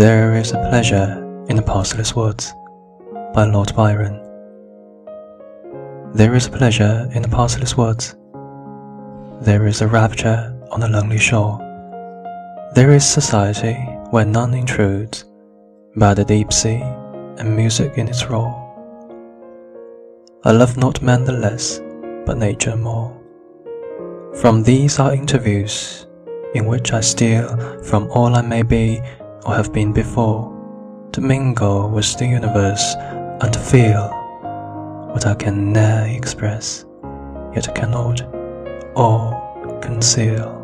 There is a pleasure in the pathless woods by Lord Byron. There is a pleasure in the pathless woods. There is a rapture on the lonely shore. There is society where none intrudes, by the deep sea and music in its roar. I love not man the less, but nature more. From these are interviews in which I steal from all I may be or have been before, to mingle with the universe and to feel what I can ne'er express, yet cannot or conceal.